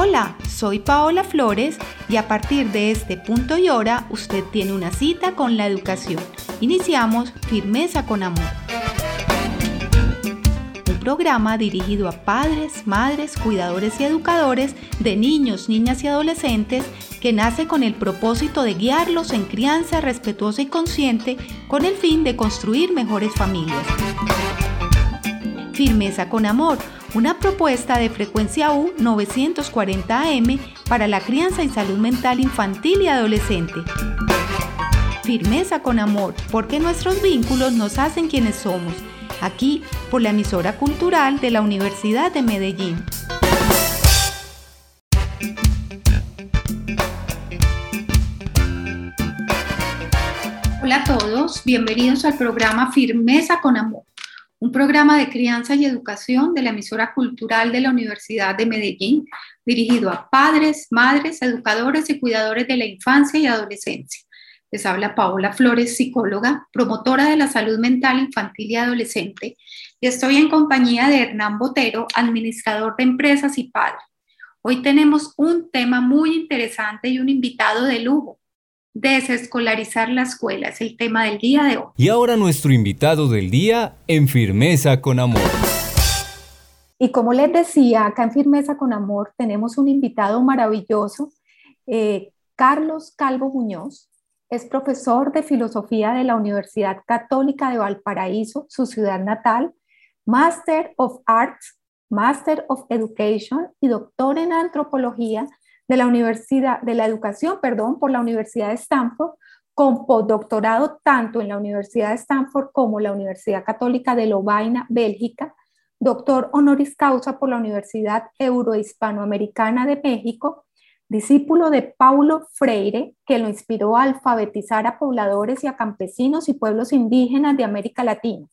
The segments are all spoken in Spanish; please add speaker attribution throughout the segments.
Speaker 1: Hola, soy Paola Flores y a partir de este punto y hora usted tiene una cita con la educación. Iniciamos Firmeza con Amor. Un programa dirigido a padres, madres, cuidadores y educadores de niños, niñas y adolescentes que nace con el propósito de guiarlos en crianza respetuosa y consciente con el fin de construir mejores familias. Firmeza con Amor una propuesta de frecuencia U 940 AM para la crianza y salud mental infantil y adolescente. Firmeza con amor, porque nuestros vínculos nos hacen quienes somos, aquí por la emisora cultural de la Universidad de Medellín. Hola a todos, bienvenidos al programa Firmeza con Amor un programa de crianza y educación de la emisora cultural de la Universidad de Medellín, dirigido a padres, madres, educadores y cuidadores de la infancia y adolescencia. Les habla Paola Flores, psicóloga, promotora de la salud mental infantil y adolescente, y estoy en compañía de Hernán Botero, administrador de empresas y padre. Hoy tenemos un tema muy interesante y un invitado de lujo, Desescolarizar la escuela es el tema del día de hoy.
Speaker 2: Y ahora nuestro invitado del día en Firmeza con Amor.
Speaker 1: Y como les decía, acá en Firmeza con Amor tenemos un invitado maravilloso, eh, Carlos Calvo Muñoz. Es profesor de filosofía de la Universidad Católica de Valparaíso, su ciudad natal, Master of Arts, Master of Education y doctor en antropología de la Universidad de la Educación, perdón, por la Universidad de Stanford, con postdoctorado tanto en la Universidad de Stanford como la Universidad Católica de Lovaina, Bélgica, doctor honoris causa por la Universidad Eurohispanoamericana de México, discípulo de Paulo Freire, que lo inspiró a alfabetizar a pobladores y a campesinos y pueblos indígenas de América Latina.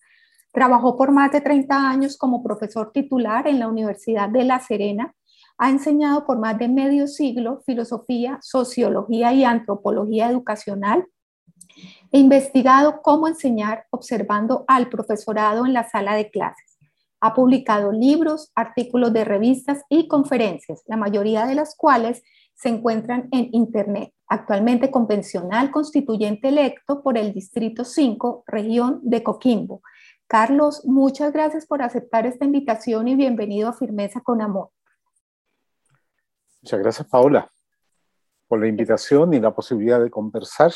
Speaker 1: Trabajó por más de 30 años como profesor titular en la Universidad de La Serena ha enseñado por más de medio siglo filosofía, sociología y antropología educacional. e investigado cómo enseñar observando al profesorado en la sala de clases. Ha publicado libros, artículos de revistas y conferencias, la mayoría de las cuales se encuentran en Internet. Actualmente convencional constituyente electo por el Distrito 5, región de Coquimbo. Carlos, muchas gracias por aceptar esta invitación y bienvenido a Firmeza con Amor.
Speaker 3: Muchas gracias, Paola, por la invitación y la posibilidad de conversar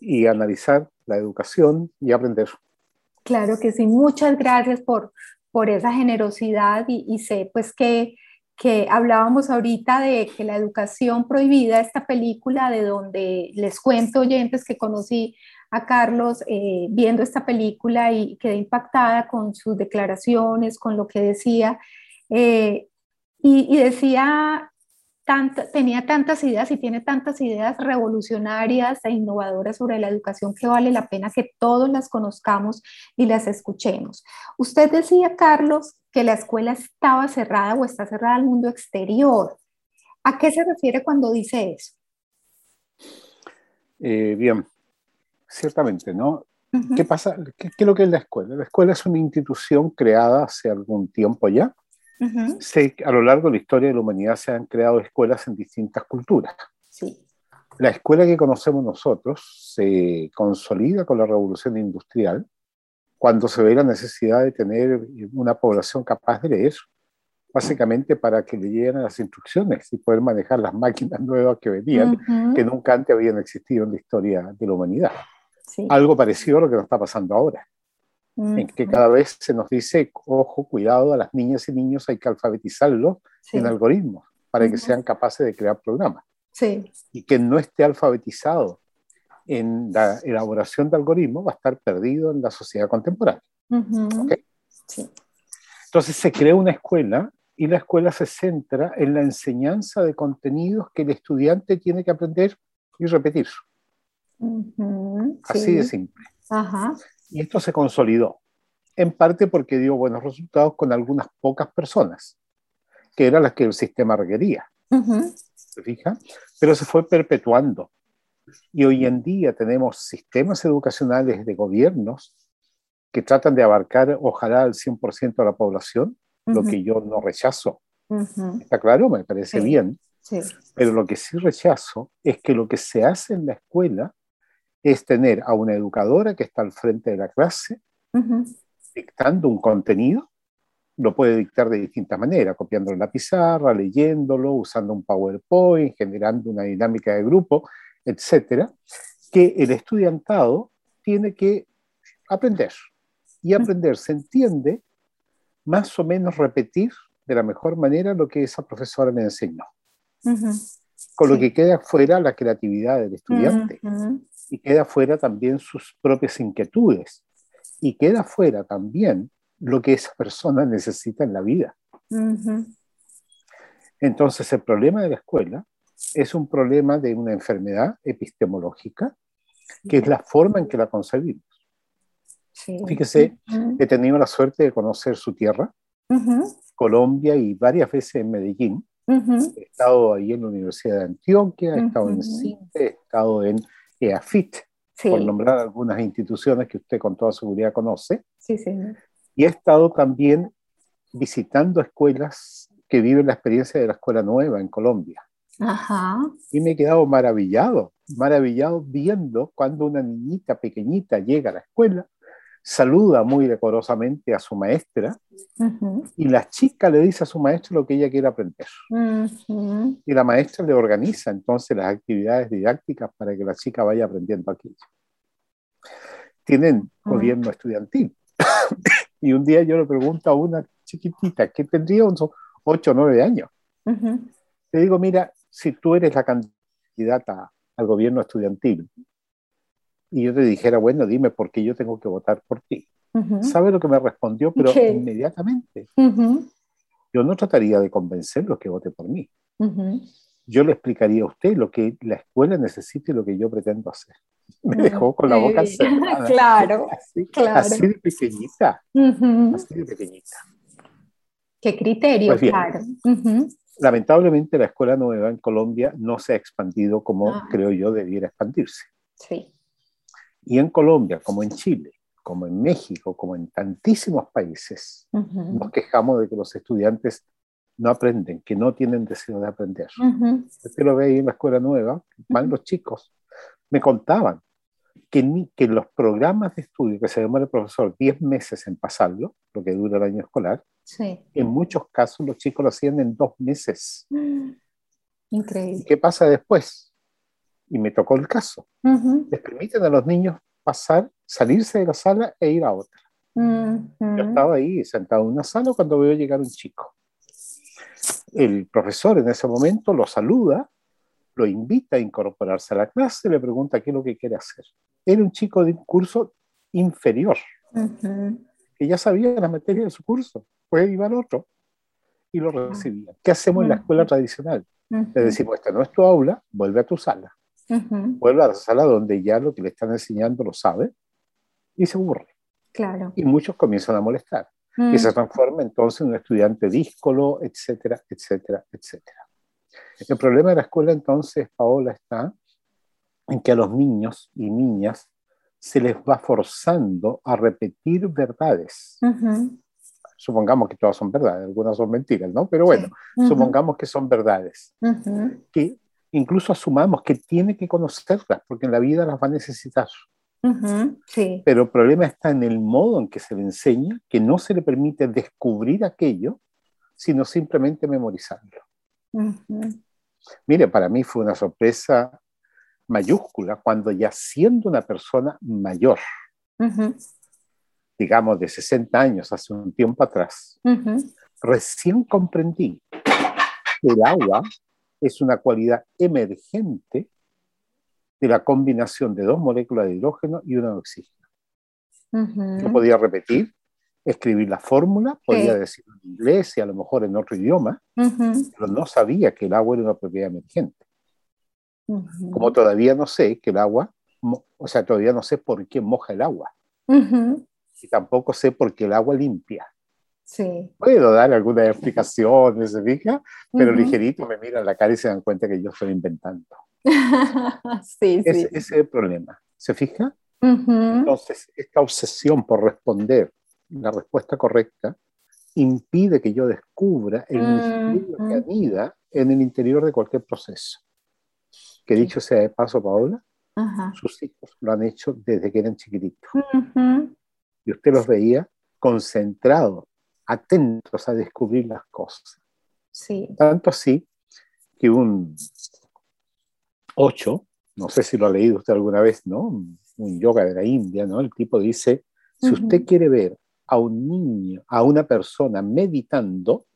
Speaker 3: y analizar la educación y aprender.
Speaker 1: Claro que sí, muchas gracias por, por esa generosidad y, sé pues que, que hablábamos ahorita de que la educación prohibida, esta película de donde les cuento oyentes que conocí a Carlos eh, viendo esta película y quedé impactada con sus declaraciones, con lo que decía. Eh, y, y, decía tenía tantas ideas y tiene tantas ideas revolucionarias e innovadoras sobre la educación que vale la pena que todos las conozcamos y las escuchemos. Usted decía, Carlos, que la escuela estaba cerrada o está cerrada al mundo exterior. ¿A qué se refiere cuando dice eso?
Speaker 3: Eh, bien, ciertamente, ¿no? ¿Qué pasa? ¿Qué, ¿Qué, es lo que es la escuela? La escuela es una institución creada hace algún tiempo ya, a lo largo de la historia de la humanidad se han creado escuelas en distintas culturas. La escuela que conocemos nosotros se consolida con la revolución industrial cuando se ve la necesidad de tener una población capaz de leer, básicamente para que le lleguen las instrucciones y poder manejar las máquinas nuevas que venían, que nunca antes habían existido en la historia de la humanidad. Algo parecido a lo que nos está pasando ahora en que cada vez se nos dice, ojo, cuidado, a las niñas y niños hay que alfabetizarlos en algoritmos para que sean capaces de crear programas. Sí. Y que no esté alfabetizado en la elaboración de algoritmos va a estar perdido en la sociedad contemporánea. sí. Entonces se crea una escuela y la escuela se centra en la enseñanza de contenidos que el estudiante tiene que aprender y repetir. Así de simple. Ajá. Y esto se consolidó, en parte porque dio buenos resultados con algunas pocas personas, que eran las que el sistema requería. ¿Se fija? Pero se fue perpetuando. Y hoy en día tenemos sistemas educacionales de gobiernos que tratan de abarcar, ojalá, el 100% de la población, lo que yo no rechazo. ¿Está claro? Me parece bien. Pero lo que sí rechazo es que lo que se hace en la escuela es tener a una educadora que está al frente de la clase, dictando un contenido, lo puede dictar de distintas maneras, copiándolo en la pizarra, leyéndolo, usando un PowerPoint, generando una dinámica de grupo, etcétera, que el estudiantado tiene que aprender. Y aprender se entiende más o menos repetir de la mejor manera lo que esa profesora le enseñó. Con lo que queda fuera la creatividad del estudiante y queda fuera también sus propias inquietudes. Y queda fuera también lo que esa persona necesita en la vida. Entonces el problema de la escuela es un problema de una enfermedad epistemológica, que es la forma en que la concebimos. Fíjese, he tenido la suerte de conocer su tierra, Colombia y varias veces en Medellín. He estado ahí en la Universidad de Antioquia, he estado en CINTE, he estado en EAFIT, por nombrar algunas instituciones que usted con toda seguridad conoce.
Speaker 1: Sí, sí.
Speaker 3: Y he estado también visitando escuelas que viven la experiencia de la escuela nueva en Colombia.
Speaker 1: Ajá.
Speaker 3: Y me he quedado maravillado, maravillado viendo cuando una niñita pequeñita llega a la escuela saluda muy decorosamente a su maestra y la chica le dice a su maestro lo que ella quiere aprender. Y la maestra le organiza entonces las actividades didácticas para que la chica vaya aprendiendo aquello. Tienen gobierno estudiantil. y un día yo le pregunto a una chiquitita que tendría unos 8 o 9 años. Le digo, mira, si tú eres la candidata al gobierno estudiantil, y yo te dijera, bueno, dime por qué yo tengo que votar por ti. ¿Sabe lo que me respondió? Pero inmediatamente. Yo no trataría de convencerlo que vote por mí. Yo le explicaría a usted lo que la escuela necesita y lo que yo pretendo hacer. Me dejó con la boca cerrada.
Speaker 1: claro,
Speaker 3: así,
Speaker 1: claro.
Speaker 3: Así de pequeñita. Así de pequeñita.
Speaker 1: Qué criterio,
Speaker 3: Pues
Speaker 1: claro.
Speaker 3: Lamentablemente la escuela nueva en Colombia no se ha expandido como
Speaker 1: Ah.
Speaker 3: creo yo debiera expandirse.
Speaker 1: Sí.
Speaker 3: Y en Colombia, como en Chile, como en México, como en tantísimos países,
Speaker 1: Ujú.
Speaker 3: nos quejamos de que los estudiantes no aprenden, que no tienen deseo de aprender.
Speaker 1: Ujú.
Speaker 3: Usted lo ve ahí en la escuela nueva, van los chicos. Me contaban que, ni, que los programas de estudio que se demora el profesor 10 meses en pasarlo, lo que dura el año escolar,
Speaker 1: Sí.
Speaker 3: en muchos casos los chicos lo hacían en dos meses. ¿Y
Speaker 1: Increíble.
Speaker 3: qué pasa después? Y me tocó el caso.
Speaker 1: Ujú.
Speaker 3: Les permiten a los niños pasar, salirse de la sala e ir a otra.
Speaker 1: Ujú.
Speaker 3: Yo estaba ahí sentado en una sala cuando veo llegar un chico. El profesor en ese momento lo saluda, lo invita a incorporarse a la clase, le pregunta qué es lo que quiere hacer. Era un chico de un curso inferior,
Speaker 1: Ujú.
Speaker 3: que ya sabía la materia de su curso, pues iba al otro y lo recibía. ¿Qué hacemos en la escuela tradicional? Le decimos, esta no es tu aula, vuelve a tu sala. Vuelve a la sala donde ya lo que le están enseñando lo sabe y se aburre.
Speaker 1: Claro.
Speaker 3: Y muchos comienzan a molestar.
Speaker 1: Mm.
Speaker 3: y se transforma entonces en un estudiante díscolo, etcétera, etcétera, etcétera. El problema de la escuela entonces, Paola, está en que a los niños y niñas se les va forzando a repetir verdades. Supongamos que todas son verdades, algunas son mentiras, ¿no? Pero bueno,
Speaker 1: Ujú.
Speaker 3: supongamos que son verdades, que incluso asumamos que tiene que conocerlas, porque en la vida las va a necesitar.
Speaker 1: Sí.
Speaker 3: Pero el problema está en el modo en que se le enseña, que no se le permite descubrir aquello, sino simplemente memorizarlo.
Speaker 1: Ujú.
Speaker 3: Mire, para mí fue una sorpresa mayúscula cuando ya siendo una persona mayor, digamos de 60 años, hace un tiempo atrás, recién comprendí que el agua es una cualidad emergente de la combinación de dos moléculas de hidrógeno y una de oxígeno.
Speaker 1: Ujú.
Speaker 3: Yo podía repetir, escribir la fórmula, podía
Speaker 1: Sí.
Speaker 3: decirlo en inglés y a lo mejor en otro idioma,
Speaker 1: Ujú.
Speaker 3: pero no sabía que el agua era una propiedad emergente.
Speaker 1: Ujú.
Speaker 3: Como todavía no sé que el agua, o sea, todavía no sé por qué moja el agua y tampoco sé por qué el agua limpia.
Speaker 1: Sí.
Speaker 3: Puedo dar algunas explicaciones, ¿se fija? Pero
Speaker 1: Ujú.
Speaker 3: ligerito me miran la cara y se dan cuenta que yo estoy inventando.
Speaker 1: sí,
Speaker 3: Ese,
Speaker 1: sí.
Speaker 3: ese es el problema. ¿Se fija?
Speaker 1: Ujú.
Speaker 3: Entonces, esta obsesión por responder la respuesta correcta impide que yo descubra el misterio que anida en el interior de cualquier proceso. Que dicho sea de paso, Paola, sus hijos lo han hecho desde que eran chiquititos. Y usted los veía concentrados, atentos a descubrir las cosas.
Speaker 1: Sí.
Speaker 3: Tanto así que un 8, no sé si lo ha leído usted alguna vez, ¿no? Un yoga de la India, ¿no? El tipo dice, si usted quiere ver a un niño, a una persona meditando,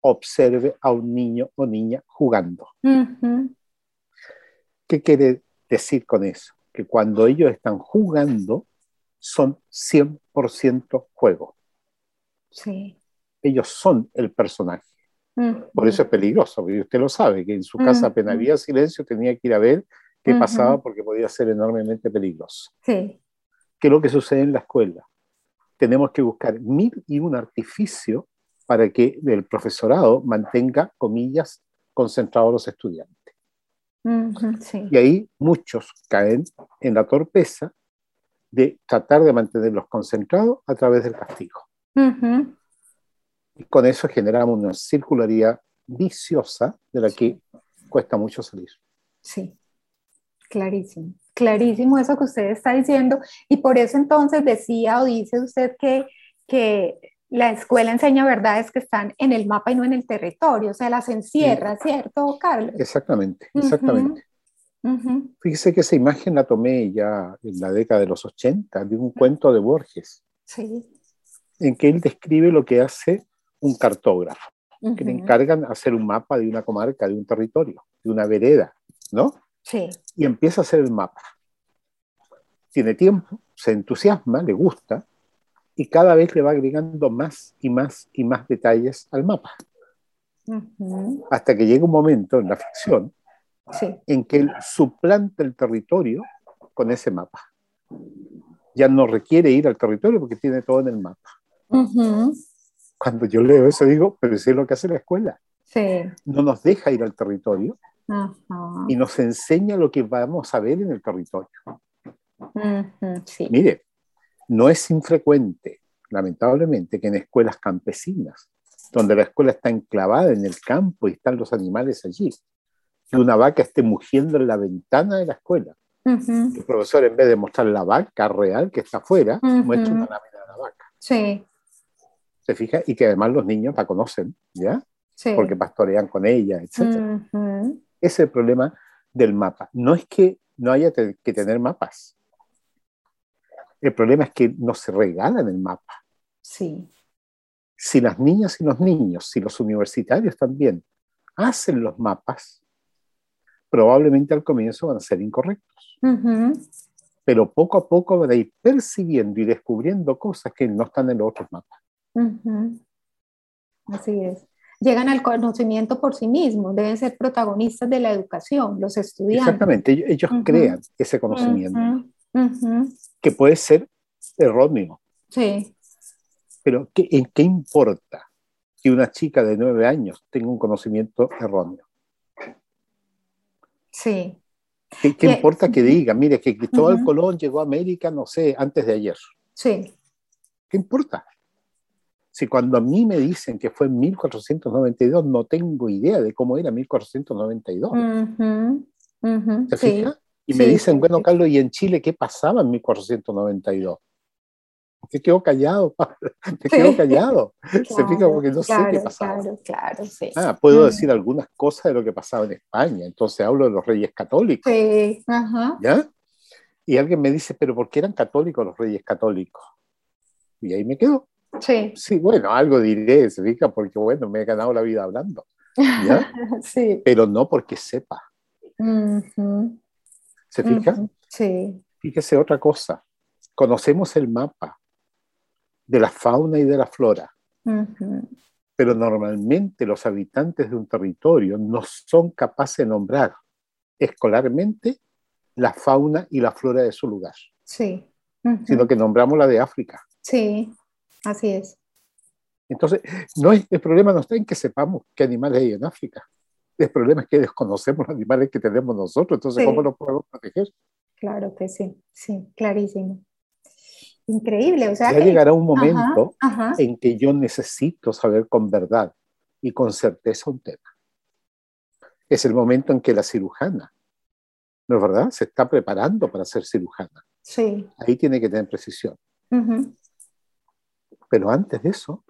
Speaker 3: observe a un niño o niña jugando. ¿Qué quiere decir con eso? Que cuando ellos están jugando, son 100% juego.
Speaker 1: Sí.
Speaker 3: Ellos son el personaje. Por eso es peligroso, porque usted lo sabe, que en su casa apenas había silencio, tenía que ir a ver qué pasaba porque podía ser enormemente peligroso.
Speaker 1: Sí.
Speaker 3: ¿Qué es lo que sucede en la escuela? Tenemos que buscar mil y un artificio para que el profesorado mantenga, comillas, concentrados los estudiantes.
Speaker 1: sí.
Speaker 3: Y ahí muchos caen en la torpeza de tratar de mantenerlos concentrados a través del castigo. Y con eso generamos una circularidad viciosa de la que cuesta mucho salir.
Speaker 1: Sí, clarísimo, clarísimo eso que usted está diciendo. Y por eso entonces decía o dice usted que, que la escuela enseña verdades que están en el mapa y no en el territorio, o sea, las encierra, ¿cierto, Carlos?
Speaker 3: Exactamente, exactamente. Fíjese que esa imagen la tomé ya en la década de los 80 de un cuento de Borges,
Speaker 1: sí.
Speaker 3: En que él describe lo que hace un cartógrafo, que le encargan hacer un mapa de una comarca, de un territorio, de una vereda, ¿no?
Speaker 1: Sí.
Speaker 3: Y empieza a hacer el mapa. Tiene tiempo, se entusiasma, le gusta, y cada vez le va agregando más y más y más detalles al mapa. Hasta que llega un momento en la ficción en que él suplanta el territorio con ese mapa. Ya no requiere ir al territorio porque tiene todo en el mapa. Cuando yo leo eso digo, pero eso es lo que hace la escuela. No nos deja ir al territorio y nos enseña lo que vamos a ver en el territorio. Mire, no es infrecuente, lamentablemente, que en escuelas campesinas, donde la escuela está enclavada en el campo y están los animales allí, que una vaca esté mugiendo en la ventana de la escuela. El profesor, en vez de mostrar la vaca real que está afuera, muestra una lámina de la vaca.
Speaker 1: Sí.
Speaker 3: ¿Se fija? Y que además los niños la conocen, ¿ya?
Speaker 1: Sí.
Speaker 3: Porque pastorean con ella, etc. Ese es el problema del mapa. No es que no haya que tener mapas. El problema es que no se regalan el mapa.
Speaker 1: Sí.
Speaker 3: Si las niñas y los niños, si los universitarios también hacen los mapas, probablemente al comienzo van a ser incorrectos. Pero poco a poco van a ir percibiendo y descubriendo cosas que no están en los otros mapas.
Speaker 1: Así es. Llegan al conocimiento por sí mismos, deben ser protagonistas de la educación, los estudiantes.
Speaker 3: Exactamente, ellos, crean ese conocimiento, que puede ser erróneo.
Speaker 1: Sí.
Speaker 3: Pero ¿qué, ¿en qué importa que una chica de nueve años tenga un conocimiento erróneo?
Speaker 1: Sí.
Speaker 3: ¿Qué, qué importa que diga? Mire, que Cristóbal Colón llegó a América, no sé, antes de ayer.
Speaker 1: Sí.
Speaker 3: ¿Qué importa? Si cuando a mí me dicen que fue en 1492, no tengo idea de cómo era 1492. ¿Se fija? Y me dicen, bueno, Carlos, ¿y en Chile qué pasaba en 1492? Te quedo callado, te quedo callado. Se fija porque no sé qué pasaba.
Speaker 1: Claro, claro, sí.
Speaker 3: Ah, puedo decir algunas cosas de lo que pasaba en España, entonces hablo de los reyes católicos.
Speaker 1: Sí, ajá.
Speaker 3: ¿Ya? Y alguien me dice, pero ¿por qué eran católicos los reyes católicos? Y ahí me quedo.
Speaker 1: Sí.
Speaker 3: Sí, bueno, algo diré, se fija, porque bueno, me he ganado la vida hablando. ¿ya?
Speaker 1: sí.
Speaker 3: Pero no porque sepa. ¿Se fija?
Speaker 1: Sí.
Speaker 3: Fíjese otra cosa. Conocemos el mapa de la fauna y de la flora. Pero normalmente los habitantes de un territorio no son capaces de nombrar escolarmente la fauna y la flora de su lugar.
Speaker 1: Sí.
Speaker 3: Sino que nombramos la de África.
Speaker 1: Sí, así es.
Speaker 3: Entonces, no es, el problema no está en que sepamos qué animales hay en África. El problema es que desconocemos los animales que tenemos nosotros. Entonces, ¿cómo los podemos proteger?
Speaker 1: Claro que sí, sí, clarísimo. Increíble, o sea.
Speaker 3: Ya llegará un momento en que yo necesito saber con verdad y con certeza un tema. Es el momento en que la cirujana, ¿no es verdad? Se está preparando para ser cirujana.
Speaker 1: Sí.
Speaker 3: Ahí tiene que tener precisión. Pero antes de eso,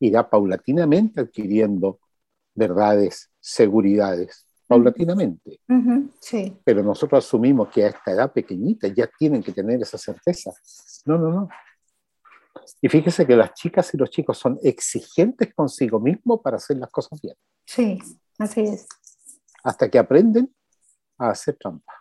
Speaker 3: irá paulatinamente adquiriendo verdades, seguridades, paulatinamente.
Speaker 1: sí.
Speaker 3: Pero nosotros asumimos que a esta edad pequeñita ya tienen que tener esa certeza. No, no, no. Y fíjese que las chicas y los chicos son exigentes consigo mismos para hacer las cosas bien.
Speaker 1: Sí, así es.
Speaker 3: Hasta que aprenden a hacer trampa.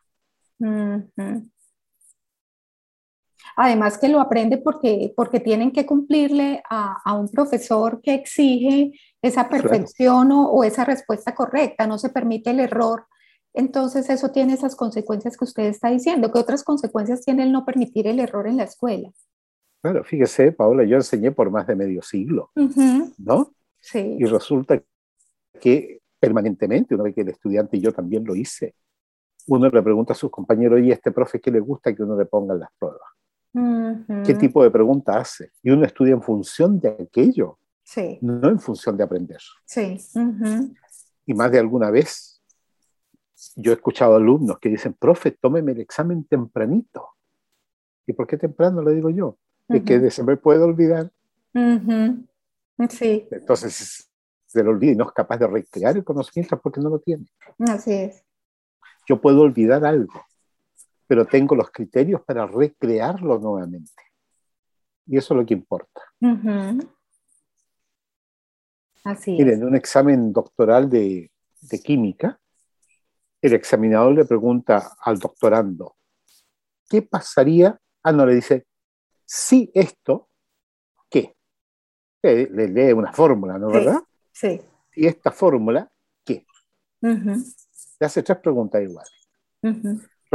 Speaker 1: Además que lo aprende porque, porque tienen que cumplirle a, a un profesor que exige esa perfección o, o, esa respuesta correcta, no se permite el error. Entonces eso tiene esas consecuencias que usted está diciendo. ¿Qué otras consecuencias tiene el no permitir el error en la escuela?
Speaker 3: Claro, fíjese, Paola, yo enseñé por más de medio siglo, ¿no?
Speaker 1: Sí.
Speaker 3: Y resulta que permanentemente, una vez que el estudiante y yo también lo hice, uno le pregunta a sus compañeros, ¿y este profe qué le gusta que uno le ponga las pruebas? ¿Qué tipo de pregunta hace? Y uno estudia en función de aquello,
Speaker 1: sí.
Speaker 3: no en función de aprender.
Speaker 1: Sí.
Speaker 3: Y más de alguna vez yo he escuchado alumnos que dicen, profe, tómeme el examen tempranito. ¿Y por qué temprano? Le digo yo de que se me puede olvidar.
Speaker 1: Sí.
Speaker 3: Entonces, se lo olvida y no es capaz de recrear el conocimiento porque no lo tiene.
Speaker 1: Así es.
Speaker 3: Yo puedo olvidar algo, pero tengo los criterios para recrearlo nuevamente. Y eso es lo que importa.
Speaker 1: Así
Speaker 3: Miren, en un examen doctoral de, de química, el examinador le pregunta al doctorando, ¿qué pasaría? Ah, no, le dice, si esto, ¿qué? Le, lee una fórmula, ¿no? ¿Verdad?
Speaker 1: Sí.
Speaker 3: Y esta fórmula, ¿qué? Le hace tres preguntas iguales.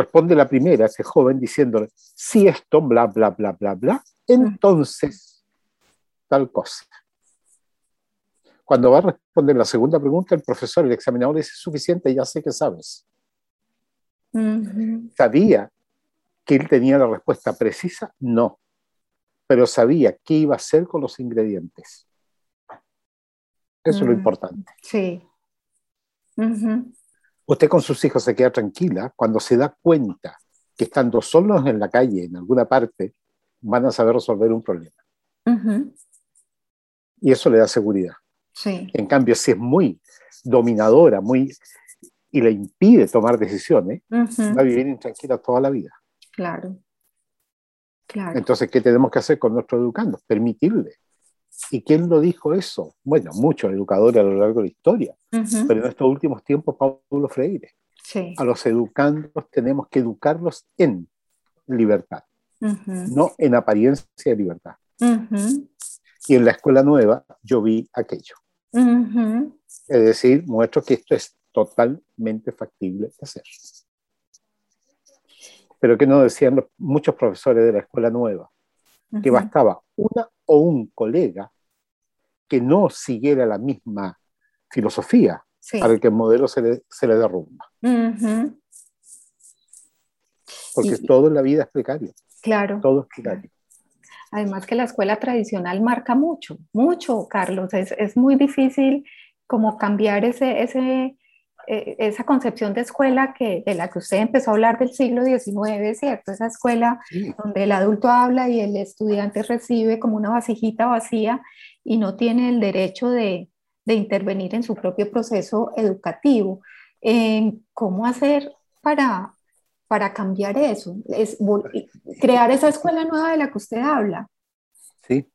Speaker 3: Responde la primera, ese joven, diciéndole, si esto, bla, bla, bla, bla, bla, entonces, tal cosa. Cuando va a responder la segunda pregunta, el profesor, el examinador, le dice, suficiente, ya sé que sabes. ¿Sabía que él tenía la respuesta precisa? No pero sabía qué iba a hacer con los ingredientes. Eso es lo mm, importante.
Speaker 1: Sí.
Speaker 3: Usted con sus hijos se queda tranquila cuando se da cuenta que estando solos en la calle, en alguna parte, van a saber resolver un problema. Y eso le da seguridad.
Speaker 1: Sí.
Speaker 3: En cambio, si es muy dominadora, muy y le impide tomar decisiones, va a vivir intranquila toda la vida.
Speaker 1: Claro.
Speaker 3: Entonces, ¿qué tenemos que hacer con nuestros educandos? Permitirle. ¿Y quién lo dijo eso? Bueno, muchos educadores a lo largo de la historia, pero en estos últimos tiempos, Pablo Freire.
Speaker 1: Sí.
Speaker 3: A los educandos tenemos que educarlos en libertad, no en apariencia de libertad. Y en la escuela nueva yo vi aquello. Es decir, muestro que esto es totalmente factible de hacer pero que no decían muchos profesores de la escuela nueva, que bastaba una o un colega que no siguiera la misma filosofía para que el modelo se le, se le derrumba. Porque todo en la vida es precario.
Speaker 1: Claro.
Speaker 3: Todo es precario.
Speaker 1: Además que la escuela tradicional marca mucho, mucho, Carlos. Es, es muy difícil como cambiar ese, ese, eh, esa concepción de escuela que, de la que usted empezó a hablar del siglo XIX, ¿cierto? Esa escuela donde el adulto habla y el estudiante recibe como una vasijita vacía y no tiene el derecho de, de intervenir en su propio proceso educativo. ¿Cómo hacer para, para cambiar eso? Es, crear esa escuela nueva de la que usted habla.
Speaker 3: Sí,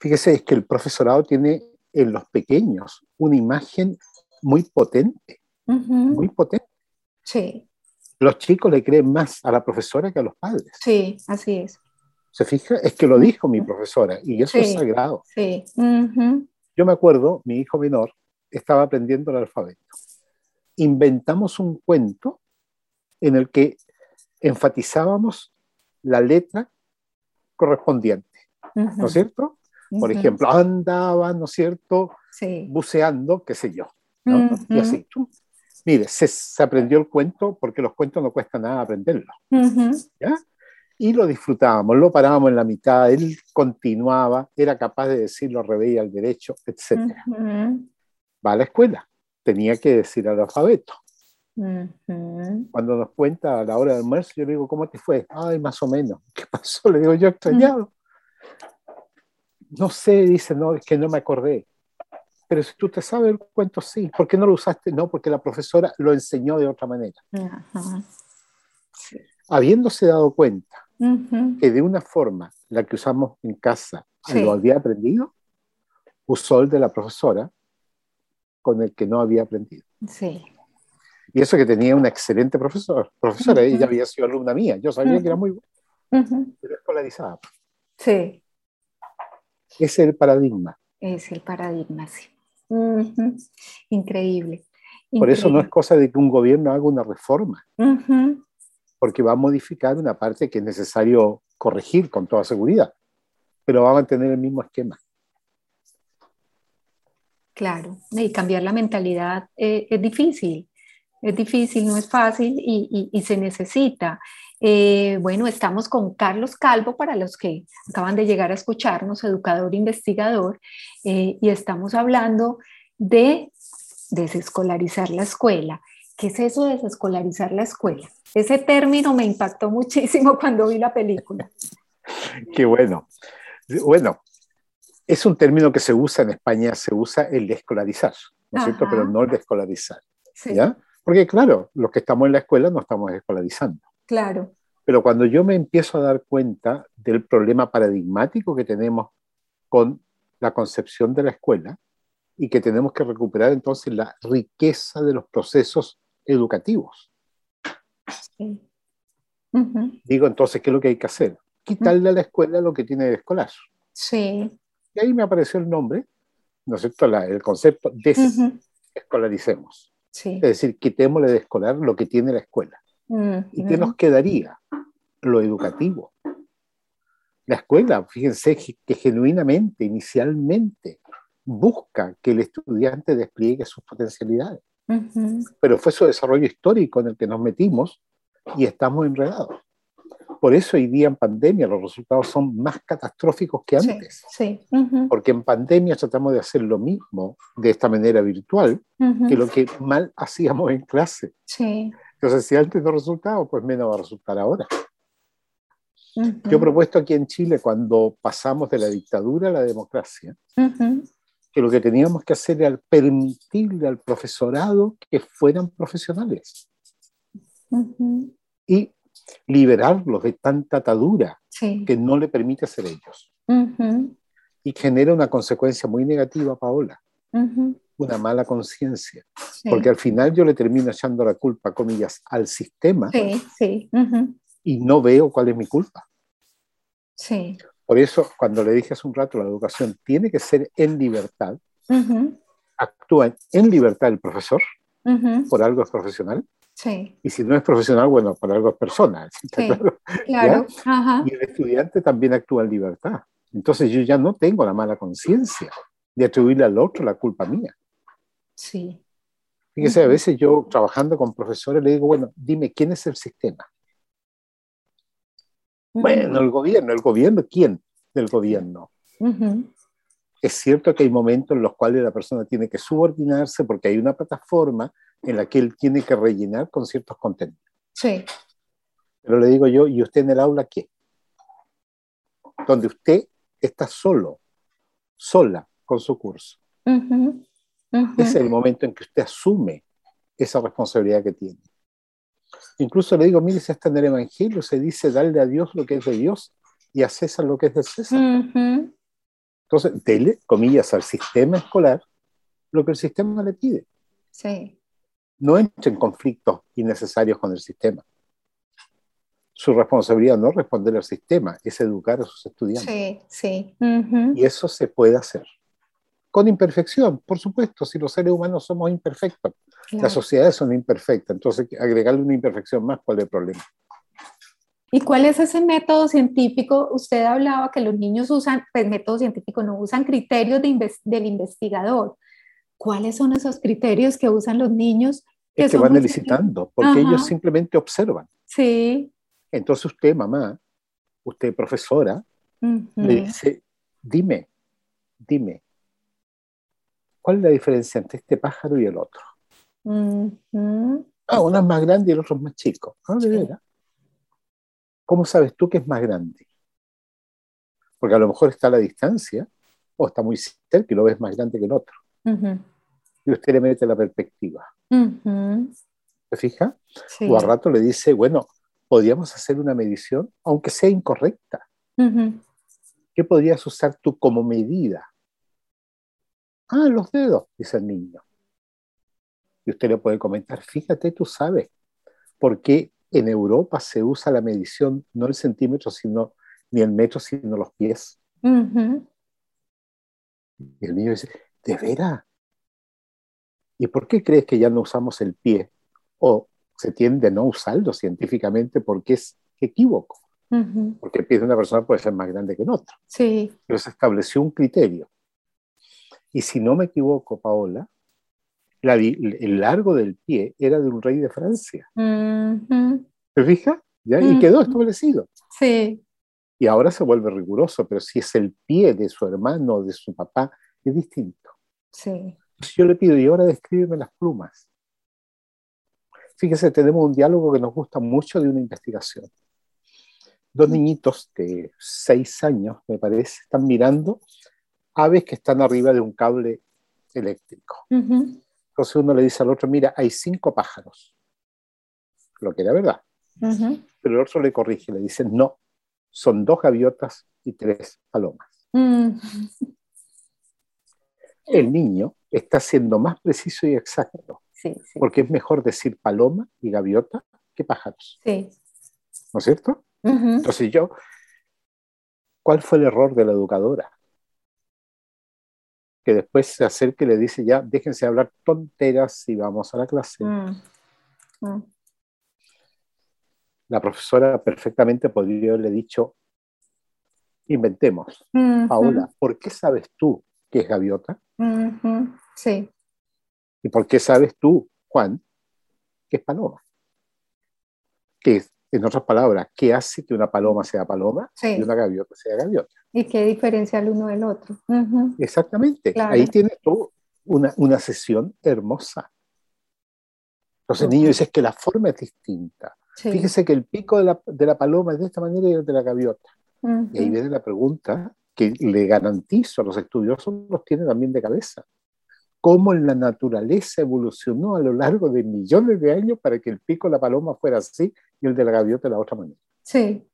Speaker 3: fíjese, es que el profesorado tiene en los pequeños una imagen muy potente muy potente.
Speaker 1: Sí.
Speaker 3: Los chicos le creen más a la profesora que a los padres.
Speaker 1: Sí, así es.
Speaker 3: ¿Se fija? Es que lo dijo mi profesora y eso es sagrado.
Speaker 1: Sí.
Speaker 3: Yo me acuerdo, mi hijo menor estaba aprendiendo el alfabeto. Inventamos un cuento en el que enfatizábamos la letra correspondiente, ¿no es cierto? Por ejemplo, andaba, ¿no es cierto?
Speaker 1: Sí.
Speaker 3: Buceando, qué sé yo. Y así. Mire, se, aprendió el cuento porque los cuentos no cuesta nada aprenderlos. Y lo disfrutábamos, lo parábamos en la mitad, él continuaba, era capaz de decir lo revés al derecho, etc. Va a la escuela, tenía que decir el alfabeto. Cuando nos cuenta a la hora del almuerzo, yo le digo, ¿cómo te fue? Ay, más o menos. ¿Qué pasó? Le digo, yo extrañado. No sé, dice, no, es que no me acordé. Pero si tú te sabes el cuento, sí. ¿Por qué no lo usaste? No, porque la profesora lo enseñó de otra manera. Habiéndose dado cuenta que de una forma la que usamos en casa lo había aprendido, usó el de la profesora con el que no había aprendido.
Speaker 1: Sí.
Speaker 3: Y eso que tenía una excelente profesor, profesora, ella había sido alumna mía, yo sabía que era muy buena, pero escolarizada.
Speaker 1: Sí.
Speaker 3: Ese es el paradigma.
Speaker 1: Es el paradigma, sí. Increíble.
Speaker 3: Por eso no es cosa de que un gobierno haga una reforma, porque va a modificar una parte que es necesario corregir con toda seguridad, pero va a mantener el mismo esquema.
Speaker 1: Claro, y cambiar la mentalidad eh, es difícil, es difícil, no es fácil y, se necesita. Eh, bueno, estamos con Carlos Calvo, para los que acaban de llegar a escucharnos, educador investigador, eh, y estamos hablando de desescolarizar la escuela. ¿Qué es eso de desescolarizar la escuela? Ese término me impactó muchísimo cuando vi la película.
Speaker 3: Qué bueno. Bueno, es un término que se usa en España, se usa el desescolarizar, ¿no es cierto? Pero no el desescolarizar. ¿ya? Porque claro, los que estamos en la escuela no estamos escolarizando.
Speaker 1: Claro.
Speaker 3: Pero cuando yo me empiezo a dar cuenta del problema paradigmático que tenemos con la concepción de la escuela y que tenemos que recuperar entonces la riqueza de los procesos educativos. Digo entonces, ¿qué es lo que hay que hacer? Quitarle a la escuela lo que tiene de escolar.
Speaker 1: Sí.
Speaker 3: Y ahí me apareció el nombre, ¿no es cierto? el concepto desescolaricemos. Es decir, quitémosle de escolar lo que tiene la escuela. ¿Y qué nos quedaría? Lo educativo. La escuela, fíjense que genuinamente, inicialmente, busca que el estudiante despliegue sus potencialidades. Pero fue su desarrollo histórico en el que nos metimos y estamos enredados. Por eso hoy día en pandemia los resultados son más catastróficos que antes.
Speaker 1: Sí,
Speaker 3: Porque en pandemia tratamos de hacer lo mismo de esta manera virtual que lo que mal hacíamos en clase.
Speaker 1: Sí.
Speaker 3: Entonces, si antes no resultaba, pues menos va a resultar ahora. Yo he propuesto aquí en Chile, cuando pasamos de la dictadura a la democracia, que lo que teníamos que hacer era permitirle al profesorado que fueran profesionales. Y liberarlos de tanta atadura que no le permite ser ellos. Y genera una consecuencia muy negativa, Paola, una mala conciencia, porque al final yo le termino echando la culpa, comillas, al sistema y no veo cuál es mi culpa. Por eso, cuando le dije hace un rato, la educación tiene que ser en libertad, actúa en libertad el profesor, por algo es profesional, y si no es profesional, bueno, para algo es persona.
Speaker 1: claro.
Speaker 3: Y el estudiante también actúa en libertad. Entonces yo ya no tengo la mala conciencia de atribuirle al otro la culpa mía.
Speaker 1: Sí.
Speaker 3: Fíjese, a veces yo trabajando con profesores le digo, bueno, dime, ¿quién es el sistema? Bueno, el gobierno. ¿El gobierno quién? Del gobierno. Es cierto que hay momentos en los cuales la persona tiene que subordinarse porque hay una plataforma en la que él tiene que rellenar con ciertos contenidos.
Speaker 1: Sí.
Speaker 3: Pero le digo yo, ¿y usted en el aula qué? Donde usted está solo, sola con su curso. Es el momento en que usted asume esa responsabilidad que tiene. Incluso le digo, mire, si hasta en el Evangelio se dice, darle a Dios lo que es de Dios y a César lo que es de César. Entonces, dele, comillas, al sistema escolar lo que el sistema le pide.
Speaker 1: Sí
Speaker 3: no entre en conflictos innecesarios con el sistema. Su responsabilidad no es responder al sistema, es educar a sus estudiantes.
Speaker 1: Sí, sí.
Speaker 3: Y eso se puede hacer. Con imperfección, por supuesto, si los seres humanos somos imperfectos. Las sociedades son imperfectas, entonces agregarle una imperfección más, ¿cuál es el problema?
Speaker 1: ¿Y cuál es ese método científico? Usted hablaba que los niños usan, pues método científico, no usan criterios del investigador. ¿Cuáles son esos criterios que usan los niños?
Speaker 3: Que es que van elicitando, porque ellos simplemente observan.
Speaker 1: Sí.
Speaker 3: Entonces usted, mamá, usted profesora, le dice, dime, dime, ¿cuál es la diferencia entre este pájaro y el otro? Ah, uno es más grande y el otro es más chico. Ah, de ¿Cómo sabes tú que es más grande? Porque a lo mejor está a la distancia o está muy cerca y lo ves más grande que el otro. Y usted le mete la perspectiva. ¿Se fija? O a rato le dice, bueno, podríamos hacer una medición, aunque sea incorrecta. ¿Qué podrías usar tú como medida? Ah, los dedos, dice el niño. Y usted le puede comentar, fíjate, tú sabes, porque en Europa se usa la medición no el centímetro, sino ni el metro, sino los pies. Y el niño dice, ¿de veras? ¿Y por qué crees que ya no usamos el pie? O se tiende a no usarlo científicamente porque es equívoco. Porque el pie de una persona puede ser más grande que el otro.
Speaker 1: Sí.
Speaker 3: Pero se estableció un criterio. Y si no me equivoco, Paola, el largo del pie era de un rey de Francia. ¿Te fijas? ¿Ya? Y quedó establecido.
Speaker 1: Sí.
Speaker 3: Y ahora se vuelve riguroso, pero si es el pie de su hermano o de su papá, es distinto.
Speaker 1: Sí.
Speaker 3: Yo le pido, y ahora descríbeme las plumas. Fíjese, tenemos un diálogo que nos gusta mucho de una investigación. Dos niñitos de seis años, me parece, están mirando aves que están arriba de un cable eléctrico. Entonces uno le dice al otro, mira, hay cinco pájaros. Lo que era verdad. Pero el otro le corrige, le dice, no, son dos gaviotas y tres palomas. El niño está siendo más preciso y exacto porque es mejor decir paloma y gaviota que pájaros.
Speaker 1: Sí.
Speaker 3: ¿No es cierto? Entonces yo, ¿cuál fue el error de la educadora? Que después se acerca y le dice ya, déjense hablar tonteras y vamos a la clase. Mm. Mm. La profesora perfectamente podría haberle dicho, inventemos. Paola, ¿por qué sabes tú que es gaviota?
Speaker 1: Sí.
Speaker 3: ¿Y por qué sabes tú, Juan, que es paloma? Que en otras palabras, ¿qué hace que una paloma sea paloma y una gaviota sea gaviota?
Speaker 1: ¿Y qué diferencia el uno del otro?
Speaker 3: Exactamente. Ahí tienes tú una, una sesión hermosa. Entonces el niño dice que la forma es distinta. Fíjese que el pico de la, de la, paloma es de esta manera y el de la gaviota. Y ahí viene la pregunta que le garantizo a los estudiosos, los tiene también de cabeza cómo la naturaleza evolucionó a lo largo de millones de años para que el pico de la paloma fuera así y el de la gaviota de la otra manera.
Speaker 1: Sí.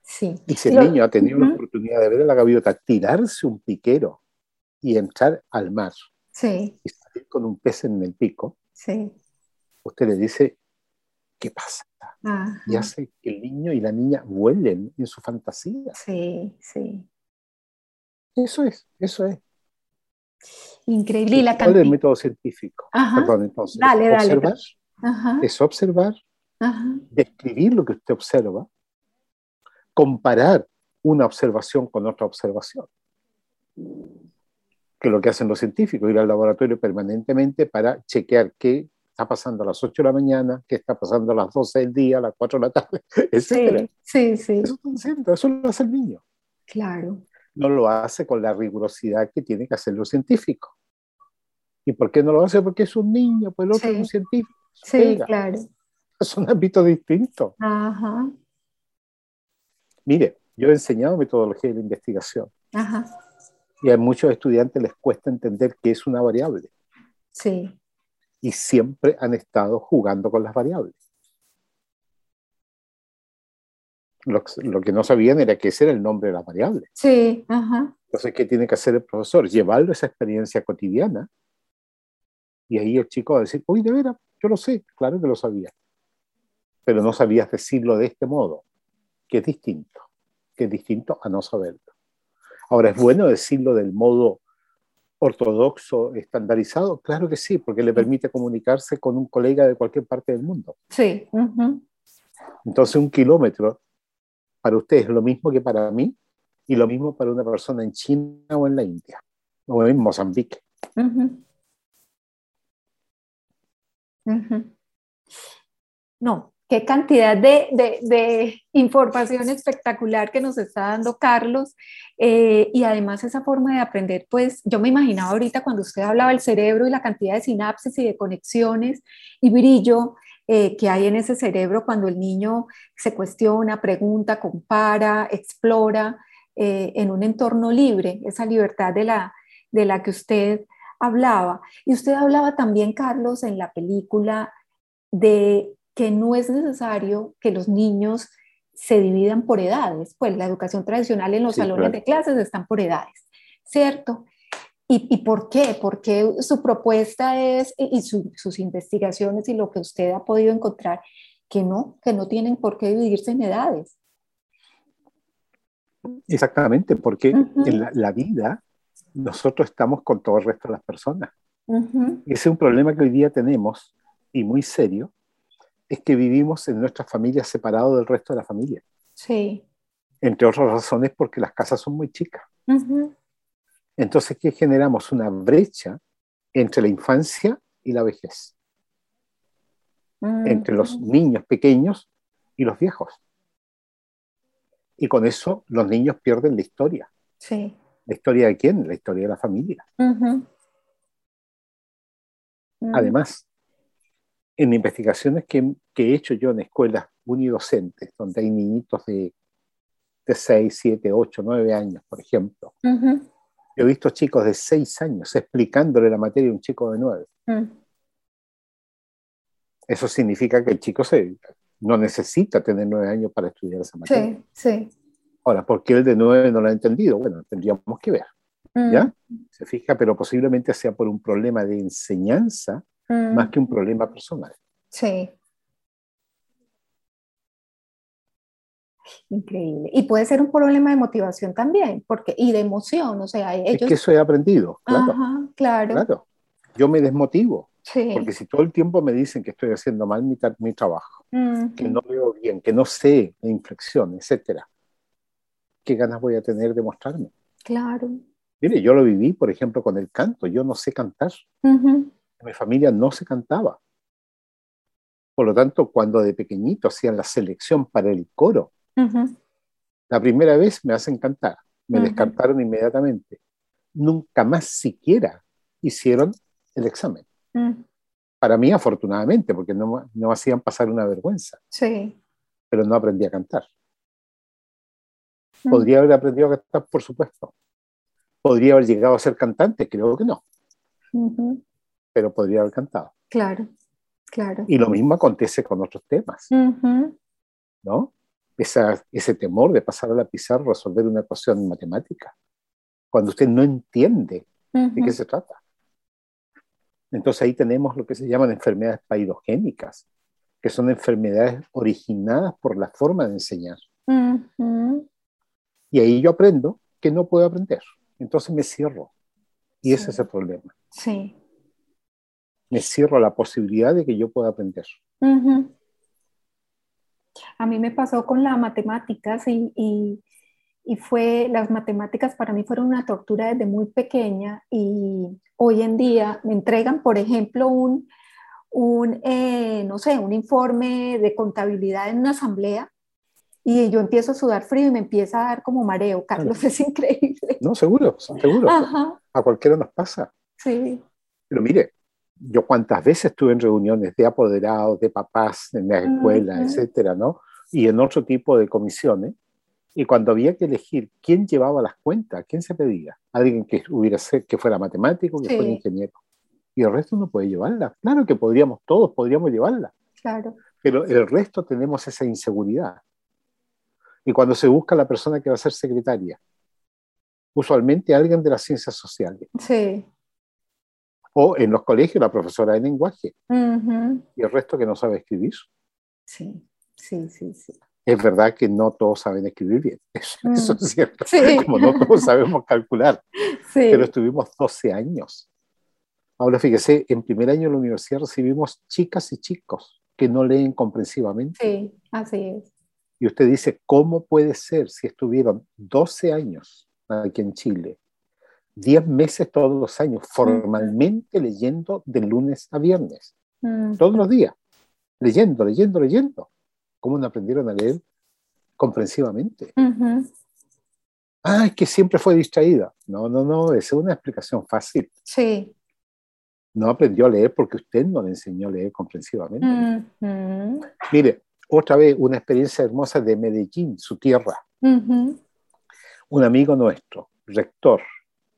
Speaker 1: Sí.
Speaker 3: Y si el niño ha tenido la oportunidad de ver a la gaviota tirarse un piquero y entrar al mar
Speaker 1: sí.
Speaker 3: y salir con un pez en el pico,
Speaker 1: sí.
Speaker 3: usted le dice, ¿qué pasa? Y hace que el niño y la niña vuelen en su fantasía.
Speaker 1: Sí, sí.
Speaker 3: Eso es, eso es.
Speaker 1: Increíble. la
Speaker 3: ¿Cuál es el método científico? Perdón, entonces.
Speaker 1: Dale,
Speaker 3: observar, Es observar, describir lo que usted observa, comparar una observación con otra observación. Que es lo que hacen los científicos, ir al laboratorio permanentemente para chequear qué está pasando a las 8 de la mañana, qué está pasando a las 12 del día, a las 4 de la tarde, etc.
Speaker 1: Sí, sí,
Speaker 3: Eso, eso lo hace el niño.
Speaker 1: Claro
Speaker 3: no lo hace con la rigurosidad que tiene que hacer los científicos. ¿Y por qué no lo hace? Porque es un niño, pues el otro es un científico.
Speaker 1: Sí, claro.
Speaker 3: Es un ámbito distinto.
Speaker 1: Ajá.
Speaker 3: Mire, yo he enseñado metodología de la investigación.
Speaker 1: Ajá.
Speaker 3: Y a muchos estudiantes les cuesta entender qué es una variable.
Speaker 1: Sí.
Speaker 3: Y siempre han estado jugando con las variables. Lo, que no sabían era que ese era el nombre de la variable.
Speaker 1: Sí, ajá.
Speaker 3: Entonces, ¿qué tiene que hacer el profesor? Llevarlo esa experiencia cotidiana. Y ahí el chico va a decir, uy, de veras, yo lo sé, claro que lo sabía. Pero no sabías decirlo de este modo, que es distinto, que es distinto a no saberlo. Ahora, ¿es bueno decirlo del modo ortodoxo, estandarizado? Claro que sí, porque le permite comunicarse con un colega de cualquier parte del mundo.
Speaker 1: Sí.
Speaker 3: Entonces, un kilómetro para usted es lo mismo que para mí y lo mismo para una persona en China o en la India o en Mozambique.
Speaker 1: No, qué cantidad de, información espectacular que nos está dando Carlos. Eh, y además esa forma de aprender, pues yo me imaginaba ahorita cuando usted hablaba del cerebro y la cantidad de sinapsis y de conexiones y brillo eh, que hay en ese cerebro cuando el niño se cuestiona, pregunta, compara, explora eh, en un entorno libre, esa libertad de la, de la que usted hablaba. Y usted hablaba también, Carlos, en la película de que no es necesario que los niños se dividan por edades, pues la educación tradicional en los salones de clases están por edades, ¿cierto? ¿Y, por qué? Porque su propuesta es, y sus investigaciones y lo que usted ha podido encontrar, que no, que no tienen por qué dividirse en edades.
Speaker 3: Exactamente, porque en la, vida nosotros estamos con todo el resto de las personas. Ese es un problema que hoy día tenemos, y muy serio, es que vivimos en nuestras familias separados del resto de la familia.
Speaker 1: Sí.
Speaker 3: Entre otras razones porque las casas son muy chicas. Entonces, ¿qué generamos? Una brecha entre la infancia y la vejez. Entre los niños pequeños y los viejos. Y con eso los niños pierden la historia.
Speaker 1: Sí.
Speaker 3: ¿La historia de quién? La historia de la familia. Además, en investigaciones que, he hecho yo en escuelas unidocentes, donde hay niñitos de, de 6, 7, 8, 9 años, por ejemplo, he visto chicos de 6 años explicándole la materia a un chico de 9. Mm. Eso significa que el chico se, no necesita tener 9 años para estudiar esa materia.
Speaker 1: Sí, sí.
Speaker 3: Ahora, ¿por qué el de 9 no lo ha entendido? Bueno, tendríamos que ver. Mm. ¿Ya? Se fija, pero posiblemente sea por un problema de enseñanza Mm. más que un problema personal.
Speaker 1: Sí. Increíble. Y puede ser un problema de motivación también, porque, y de emoción, o sea, ellos...
Speaker 3: Es que eso he aprendido, claro.
Speaker 1: Ajá, claro.
Speaker 3: claro. Yo me desmotivo, sí. porque si todo el tiempo me dicen que estoy haciendo mal mi, mi trabajo, que no veo bien, que no sé la inflexión, etcétera, ¿qué ganas voy a tener de mostrarme?
Speaker 1: Claro.
Speaker 3: Mire, yo lo viví, por ejemplo, con el canto. Yo no sé cantar mi familia no se cantaba. Por lo tanto, cuando de pequeñito hacían la selección para el coro, la primera vez me hacen cantar, me descartaron inmediatamente. Nunca más siquiera hicieron el examen. Mm. Para mí, afortunadamente, porque no, no hacían pasar una vergüenza.
Speaker 1: Sí.
Speaker 3: Pero no aprendí a cantar. Mm. ¿Podría haber aprendido a cantar? Por supuesto. ¿Podría haber llegado a ser cantante? Creo que no pero podría haber cantado.
Speaker 1: Claro, claro.
Speaker 3: Y lo mismo acontece con otros temas, ¿no? Esa, ese temor de pasar a la pizarra a resolver una ecuación matemática, cuando usted no entiende de qué se trata. Entonces ahí tenemos lo que se llaman enfermedades paidogénicas, que son enfermedades originadas por la forma de enseñar. Y ahí yo aprendo que no puedo aprender. Entonces me cierro. Y ese es el problema.
Speaker 1: Sí
Speaker 3: me cierro a la posibilidad de que yo pueda aprender.
Speaker 1: A mí me pasó con las matemáticas y, y, fue, las matemáticas para mí fueron una tortura desde muy pequeña y hoy en día me entregan, por ejemplo, un, un eh, no sé, un informe de contabilidad en una asamblea y yo empiezo a sudar frío y me empieza a dar como mareo. Carlos, es increíble.
Speaker 3: No, seguro, seguro. A cualquiera nos pasa.
Speaker 1: Sí.
Speaker 3: Pero mire, yo cuántas veces estuve en reuniones de apoderados, de papás en la escuela, etcétera, ¿no? Y en otro tipo de comisiones. Y cuando había que elegir quién llevaba las cuentas, quién se pedía, alguien que hubiera que fuera matemático, que fuera ingeniero. Y el resto no puede llevarla. Claro que podríamos, todos podríamos llevarla.
Speaker 1: Claro.
Speaker 3: Pero el resto tenemos esa inseguridad. Y cuando se busca la persona que va a ser secretaria, usualmente alguien de las ciencias sociales.
Speaker 1: Sí
Speaker 3: o en los colegios la profesora de lenguaje y el resto que no sabe escribir.
Speaker 1: Sí, sí, sí, sí.
Speaker 3: Es verdad que no todos saben escribir bien, eso, es mm. cierto, como no todos sabemos calcular, pero estuvimos 12 años. Ahora fíjese, en primer año de la universidad recibimos chicas y chicos que no leen comprensivamente.
Speaker 1: Sí, así es.
Speaker 3: Y usted dice, ¿cómo puede ser si estuvieron 12 años aquí en Chile 10 meses todos los años, formalmente leyendo de lunes a viernes, todos los días, leyendo, leyendo, leyendo. ¿Cómo no aprendieron a leer comprensivamente? Ah, es que siempre fue distraída. No, no, no, esa es una explicación fácil.
Speaker 1: Sí.
Speaker 3: No aprendió a leer porque usted no le enseñó a leer comprensivamente. Mire, otra vez una experiencia hermosa de Medellín, su tierra. Un amigo nuestro, rector,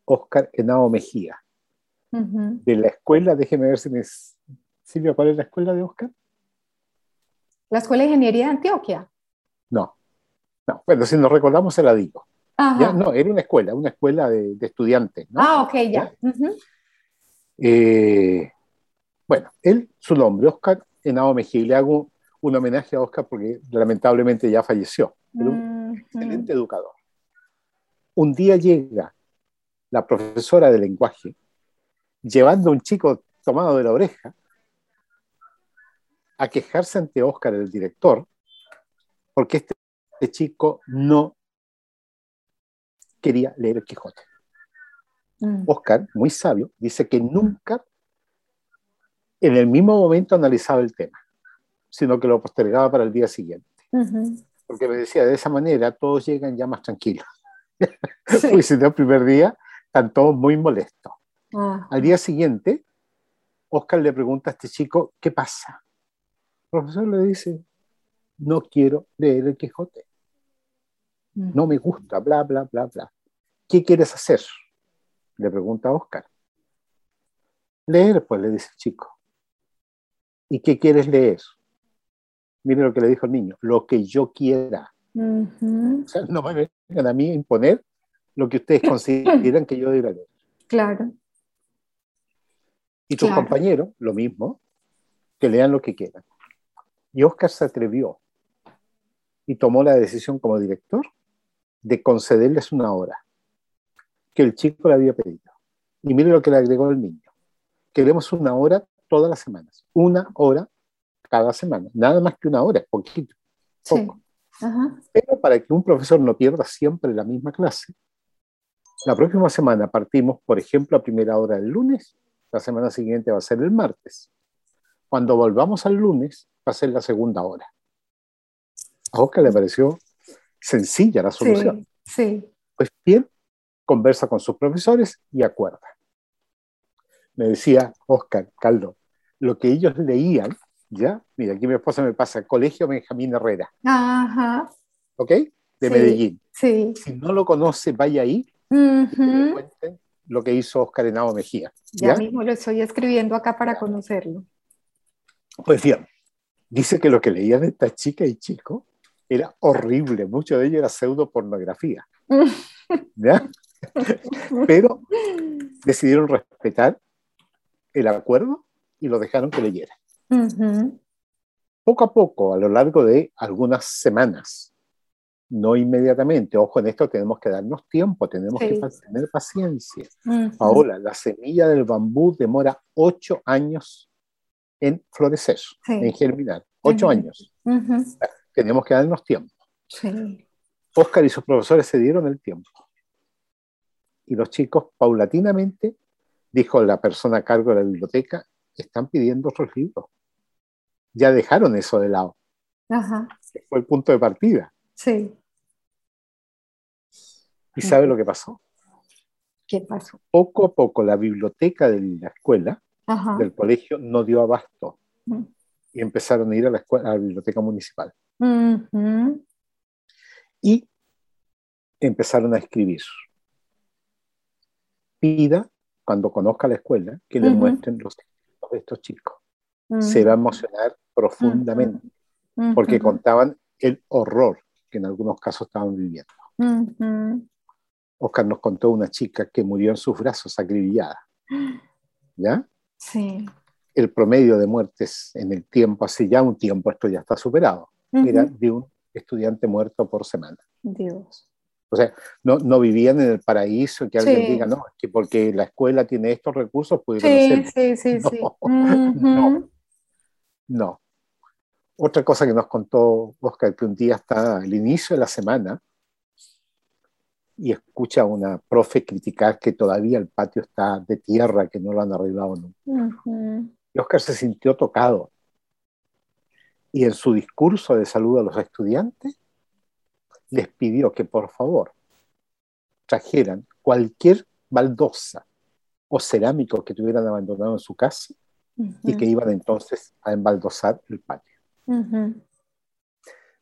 Speaker 3: Oscar Henao Mejía, de la escuela, déjeme ver si me... Silvia, ¿cuál es la escuela de Oscar?
Speaker 1: La Escuela de Ingeniería de Antioquia.
Speaker 3: No, no, bueno, si nos recordamos se la digo. No, era una escuela, una escuela de, estudiantes.
Speaker 1: Ah, ok, ya.
Speaker 3: Eh, bueno, él, su nombre, Oscar Henao Mejía, y le hago un homenaje a Oscar porque lamentablemente ya falleció. Era un excelente educador. Un día llega la profesora de lenguaje llevando a un chico tomado de la oreja a quejarse ante Oscar, el director, porque este, este chico no quería leer el Quijote. Mm. Oscar, muy sabio, dice que nunca en el mismo momento analizaba el tema, sino que lo postergaba para el día siguiente. Porque me decía, de esa manera todos llegan ya más tranquilos. Sí. si no, el primer día están todos muy molestos. Al día siguiente, Oscar le pregunta a este chico, ¿qué pasa? El profesor le dice, no quiero leer el Quijote. Mm. No me gusta, bla, bla, bla, bla. ¿Qué quieres hacer? Le pregunta a Oscar. Leer, pues le dice el chico. ¿Y qué quieres leer? Mire lo que le dijo el niño, lo que yo quiera. O sea, no me vengan a mí a imponer lo que ustedes consideran que yo debería leer.
Speaker 1: Claro.
Speaker 3: Y tus compañeros, lo mismo, que lean lo que quieran. Y Oscar se atrevió y tomó la decisión como director de concederles una hora que el chico le había pedido. Y mire lo que le agregó el niño. Queremos una hora todas las semanas. Una hora cada semana. Nada más que una hora, poquito. Poco. Pero para que un profesor no pierda siempre la misma clase, la próxima semana partimos, por ejemplo, a primera hora del lunes, la semana siguiente va a ser el martes. Cuando volvamos al lunes, va a ser la segunda hora. A Oscar le pareció sencilla la solución.
Speaker 1: Sí,
Speaker 3: Pues bien, conversa con sus profesores y acuerda. Me decía Oscar, Caldo, lo que ellos leían, ¿ya? Mira, aquí mi esposa me pasa, Colegio Benjamín Herrera.
Speaker 1: Ajá.
Speaker 3: ¿Ok? De Medellín.
Speaker 1: Sí.
Speaker 3: Si no lo conoce, vaya ahí y cuenten lo que hizo Oscar Henao Mejía.
Speaker 1: Ya, mismo lo estoy escribiendo acá para conocerlo.
Speaker 3: Pues bien, dice que lo que leían esta chica y chico era horrible, mucho de ello era pseudo pornografía. ¿Ya? Pero decidieron respetar el acuerdo y lo dejaron que leyera. Poco a poco, a lo largo de algunas semanas, no inmediatamente. Ojo, en esto tenemos que darnos tiempo, tenemos que tener paciencia. Ahora, la semilla del bambú demora ocho años en florecer, en germinar. Ocho años. Tenemos que darnos tiempo. Oscar y sus profesores se dieron el tiempo. Y los chicos, paulatinamente, dijo la persona a cargo de la biblioteca, están pidiendo otros libros. Ya dejaron eso de lado. Fue el punto de partida.
Speaker 1: Sí.
Speaker 3: ¿Y sabe lo que pasó?
Speaker 1: ¿Qué pasó?
Speaker 3: Poco a poco la biblioteca de la escuela, del colegio, no dio abasto. Y empezaron a ir a la, escuela, a la biblioteca municipal. Y empezaron a escribir. Pida, cuando conozca la escuela, que le muestren los textos de estos chicos. Se va a emocionar profundamente, porque contaban el horror que en algunos casos estaban viviendo. Oscar nos contó una chica que murió en sus brazos acribillada. ¿Ya?
Speaker 1: Sí.
Speaker 3: El promedio de muertes en el tiempo, hace ya un tiempo, esto ya está superado, era de un estudiante muerto por semana.
Speaker 1: Dios.
Speaker 3: O sea, no, no vivían en el paraíso que alguien diga, no, que porque la escuela tiene estos recursos,
Speaker 1: pudieron sí, Sí, sí,
Speaker 3: sí. no, no. Otra cosa que nos contó Oscar, que un día está al inicio de la semana y escucha a una profe criticar que todavía el patio está de tierra, que no lo han arreglado nunca. Y Oscar se sintió tocado. Y en su discurso de salud a los estudiantes, les pidió que por favor trajeran cualquier baldosa o cerámico que tuvieran abandonado en su casa y que iban entonces a embaldosar el patio.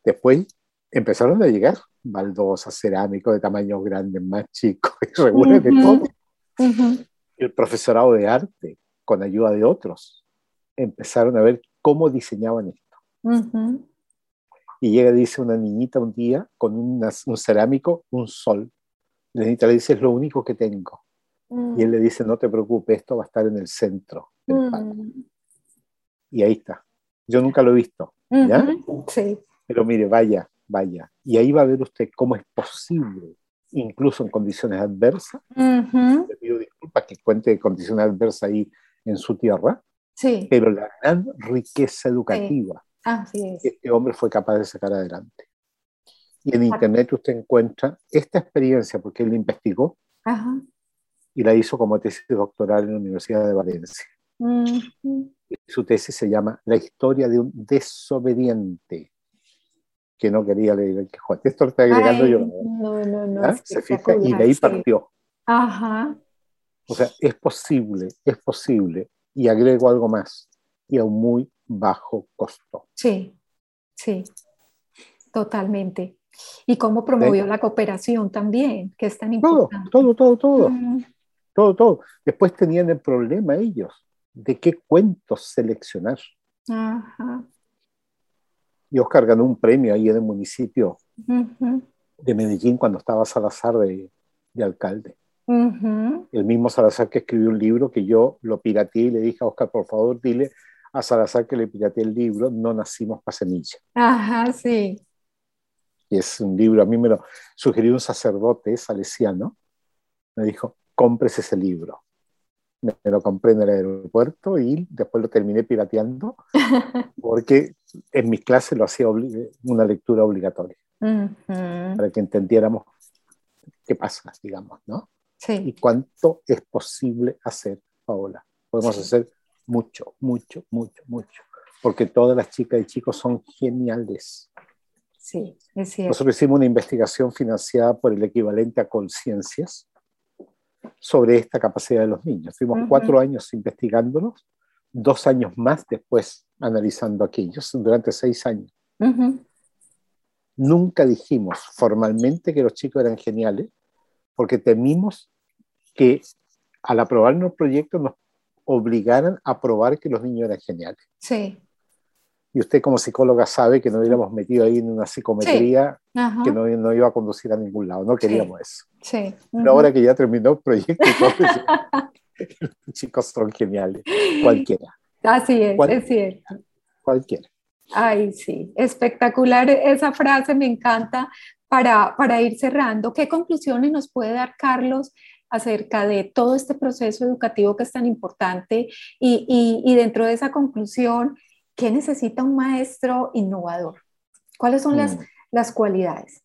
Speaker 3: Después empezaron a llegar baldosas, cerámicos de tamaños grandes, más chicos, y de todo. El profesorado de arte, con ayuda de otros, empezaron a ver cómo diseñaban esto. Y llega, dice una niñita un día con un cerámico, un sol. La niñita le dice, es lo único que tengo. Y él le dice, no te preocupes, esto va a estar en el centro del Y ahí está. Yo nunca lo he visto. ¿Ya?
Speaker 1: Sí.
Speaker 3: Pero mire, vaya, vaya. Y ahí va a ver usted cómo es posible, incluso en condiciones adversas. Le pido disculpas que cuente condiciones adversas ahí en su tierra.
Speaker 1: Sí.
Speaker 3: Pero la gran riqueza educativa
Speaker 1: que
Speaker 3: este hombre fue capaz de sacar adelante. Y en Internet usted encuentra esta experiencia, porque él investigó y la hizo como tesis doctoral en la Universidad de Valencia. Su tesis se llama La historia de un desobediente que no quería leer el Quijote. Esto lo estoy agregando yo.
Speaker 1: No, no, no.
Speaker 3: ¿Ah? Se fija y de ahí partió.
Speaker 1: Ajá.
Speaker 3: O sea, es posible, es posible. Y agrego algo más, y a un muy bajo costo.
Speaker 1: Sí, sí, totalmente. Y cómo promovió la cooperación también, que es tan importante.
Speaker 3: Todo, todo, todo, todo. Todo, todo. Después tenían el problema ellos de qué cuentos seleccionar.
Speaker 1: Ajá
Speaker 3: y Oscar ganó un premio ahí en el municipio de Medellín cuando estaba Salazar de, alcalde. El mismo Salazar que escribió un libro que yo lo pirateé y le dije a Oscar, por favor, dile a Salazar que le pirateé el libro No nacimos para semilla.
Speaker 1: Ajá, sí.
Speaker 3: Y es un libro, a mí me lo sugirió un sacerdote salesiano, me dijo, cómprese ese libro me, lo compré en el aeropuerto y después lo terminé pirateando porque en mis clases lo hacía una lectura obligatoria para que entendiéramos qué pasa, digamos, ¿no?
Speaker 1: Sí.
Speaker 3: Y cuánto es posible hacer, Paola. Podemos hacer mucho, mucho, mucho, mucho, porque todas las chicas y chicos son geniales.
Speaker 1: Sí, es cierto.
Speaker 3: Nosotros hicimos una investigación financiada por el equivalente a Conciencias, sobre esta capacidad de los niños. Fuimos cuatro años investigándolos, dos años más después analizando aquellos, durante seis años. Nunca dijimos formalmente que los chicos eran geniales, porque temimos que al aprobar los proyectos nos obligaran a probar que los niños eran geniales.
Speaker 1: Sí
Speaker 3: y usted como psicóloga sabe que nos hubiéramos metido ahí en una psicometría que no, no, iba a conducir a ningún lado, no queríamos eso.
Speaker 1: Sí.
Speaker 3: Pero ahora que ya terminó el proyecto, los chicos son geniales, cualquiera.
Speaker 1: Así es, es cierto.
Speaker 3: Cualquiera.
Speaker 1: Ay, sí, espectacular esa frase, me encanta para, para ir cerrando. ¿Qué conclusiones nos puede dar Carlos acerca de todo este proceso educativo que es tan importante y, y, y dentro de esa conclusión, ¿Qué necesita un maestro innovador? ¿Cuáles son las, mm. las cualidades?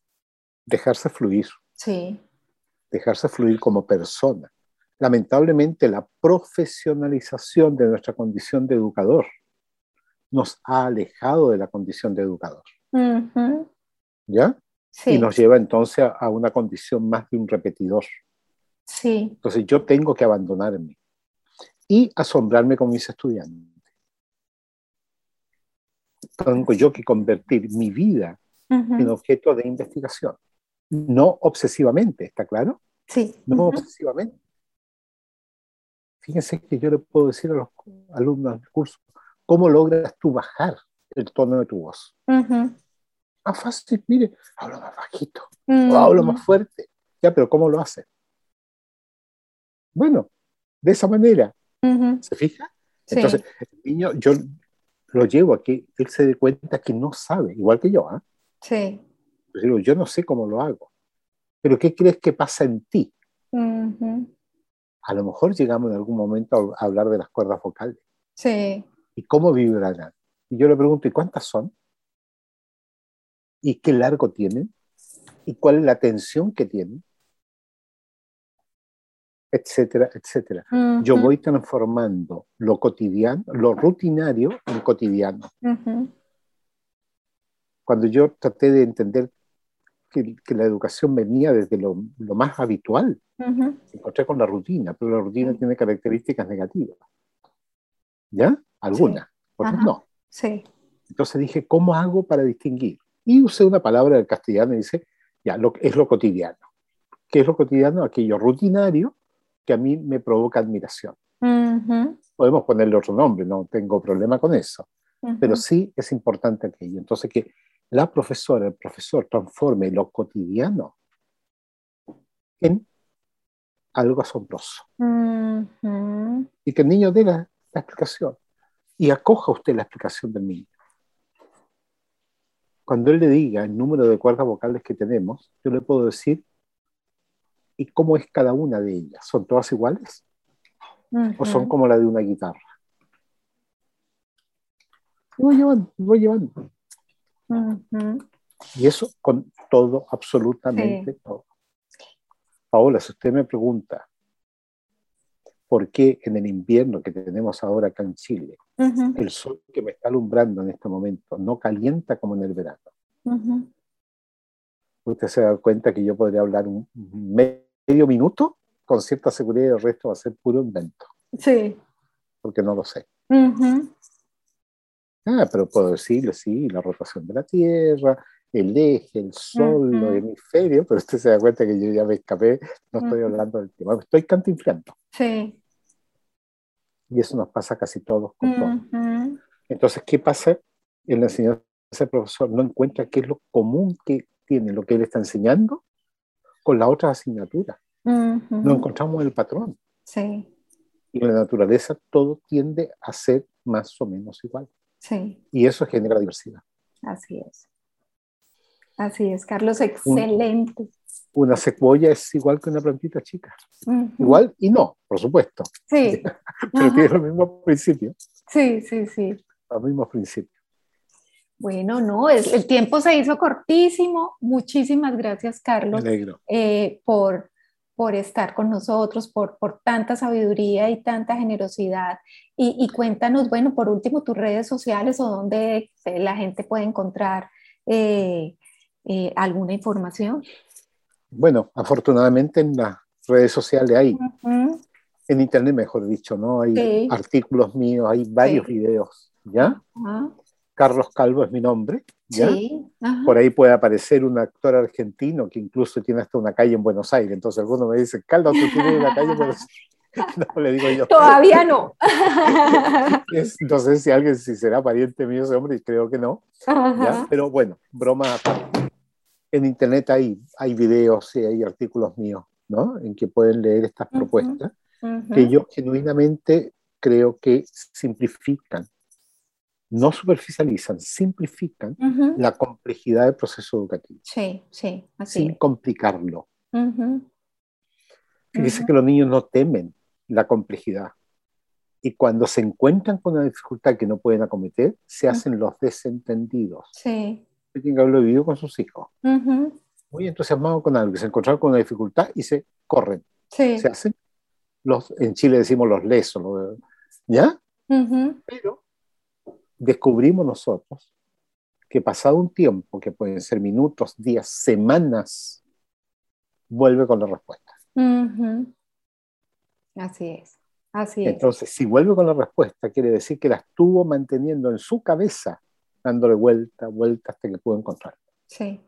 Speaker 3: Dejarse fluir.
Speaker 1: Sí.
Speaker 3: Dejarse fluir como persona. Lamentablemente, la profesionalización de nuestra condición de educador nos ha alejado de la condición de educador. ¿Ya?
Speaker 1: Sí.
Speaker 3: Y nos lleva entonces a, a, una condición más de un repetidor.
Speaker 1: Sí.
Speaker 3: Entonces yo tengo que abandonarme y asombrarme con mis estudiantes tengo yo que convertir mi vida en objeto de investigación. No obsesivamente, ¿está claro?
Speaker 1: Sí.
Speaker 3: No obsesivamente. Fíjense que yo le puedo decir a los alumnos del curso, ¿cómo logras tú bajar el tono de tu voz? Más fácil, mire, hablo más bajito, o hablo más fuerte. Ya, pero ¿cómo lo hace? Bueno, de esa manera. ¿Se fija? Entonces, el niño, yo lo llevo a que él se dé cuenta que no sabe, igual que yo. ¿ah?
Speaker 1: Sí.
Speaker 3: Yo digo, yo no sé cómo lo hago. Pero ¿qué crees que pasa en ti? A lo mejor llegamos en algún momento a hablar de las cuerdas vocales.
Speaker 1: Sí.
Speaker 3: ¿Y cómo vibrarán? Y yo le pregunto, ¿y cuántas son? ¿Y qué largo tienen? ¿Y cuál es la tensión que tienen? Etcétera, etcétera. Yo voy transformando lo cotidiano, lo rutinario en cotidiano. cuando yo traté de entender que, la educación venía desde lo, más habitual, me encontré con la rutina, pero la rutina tiene características negativas. ¿Ya? Algunas, otras no.
Speaker 1: Sí.
Speaker 3: Entonces dije, ¿cómo hago para distinguir? Y usé una palabra del castellano y dice, ya, lo, es lo cotidiano. ¿Qué es lo cotidiano? Aquello rutinario que a mí me provoca admiración. Podemos ponerle otro nombre, no tengo problema con eso. Pero sí es importante aquello. Entonces, que la profesora, el profesor transforme lo cotidiano en algo asombroso. Y que el niño dé la, explicación y acoja usted la explicación del niño. Cuando él le diga el número de cuerdas vocales que tenemos, yo le puedo decir, ¿y cómo es cada una de ellas? ¿Son todas iguales? ¿O son como la de una guitarra? Voy llevando, voy llevando. Y eso con todo, absolutamente todo. Paola, si usted me pregunta por qué en el invierno que tenemos ahora acá en Chile, el sol que me está alumbrando en este momento no calienta como en el verano, usted se da cuenta que yo podría hablar un medio minuto con cierta seguridad el resto va a ser puro invento.
Speaker 1: Sí.
Speaker 3: Porque no lo sé. Ah, pero puedo decirle, sí, la rotación de la Tierra, el eje, el Sol, los hemisferios, pero usted se da cuenta que yo ya me escapé, no estoy hablando del tema, estoy cantinflando.
Speaker 1: Sí.
Speaker 3: Y eso nos pasa casi todos con todo. Entonces, ¿qué pasa en la enseñanza del profesor? No encuentra qué es lo común que tiene lo que él está enseñando con la otra asignatura. No encontramos el patrón.
Speaker 1: Sí.
Speaker 3: Y en la naturaleza todo tiende a ser más o menos igual.
Speaker 1: Sí.
Speaker 3: Y eso genera diversidad.
Speaker 1: Así es. Así es, Carlos, excelente.
Speaker 3: una secuoya es igual que una plantita chica. Igual y no, por supuesto.
Speaker 1: Sí.
Speaker 3: Pero tiene los mismos principios.
Speaker 1: Sí, sí, sí.
Speaker 3: Los mismos principios.
Speaker 1: Bueno, no, el tiempo se hizo cortísimo. Muchísimas gracias, Carlos, eh, por, por estar con nosotros, por, por tanta sabiduría y tanta generosidad. Y, cuéntanos, bueno, por último, tus redes sociales o donde eh, la gente puede encontrar eh, eh, alguna información.
Speaker 3: Bueno, afortunadamente en las redes sociales hay, en internet mejor dicho, ¿no? Hay artículos míos, hay varios videos, ¿ya? Carlos Calvo es mi nombre. ¿ya? Por ahí puede aparecer un actor argentino que incluso tiene hasta una calle en Buenos Aires. Entonces alguno me dice, Carlos, tú tienes una calle en Buenos Aires. No, le digo yo.
Speaker 1: Todavía no.
Speaker 3: Entonces, si alguien, si será pariente mío ese hombre, creo que no. Pero bueno, broma aparte. En internet hay, hay videos y hay artículos míos, ¿no? En que pueden leer estas propuestas, que yo genuinamente creo que simplifican no superficializan, simplifican la complejidad del proceso educativo.
Speaker 1: Sí, sí, así
Speaker 3: Sin complicarlo. Fíjese que los niños no temen la complejidad. Y cuando se encuentran con una dificultad que no pueden acometer, se hacen los desentendidos.
Speaker 1: Sí.
Speaker 3: Tienen que haberlo vivido con sus hijos. Muy entusiasmados con algo, se encontraron con una dificultad y se corren.
Speaker 1: Sí.
Speaker 3: Se hacen los, en Chile decimos los lesos, ¿ya? Pero descubrimos nosotros que pasado un tiempo, que pueden ser minutos, días, semanas, vuelve con la respuesta.
Speaker 1: Así es, así
Speaker 3: es. Entonces, si vuelve con la respuesta, quiere decir que la estuvo manteniendo en su cabeza, dándole vuelta, vuelta hasta que pudo encontrar.
Speaker 1: Sí.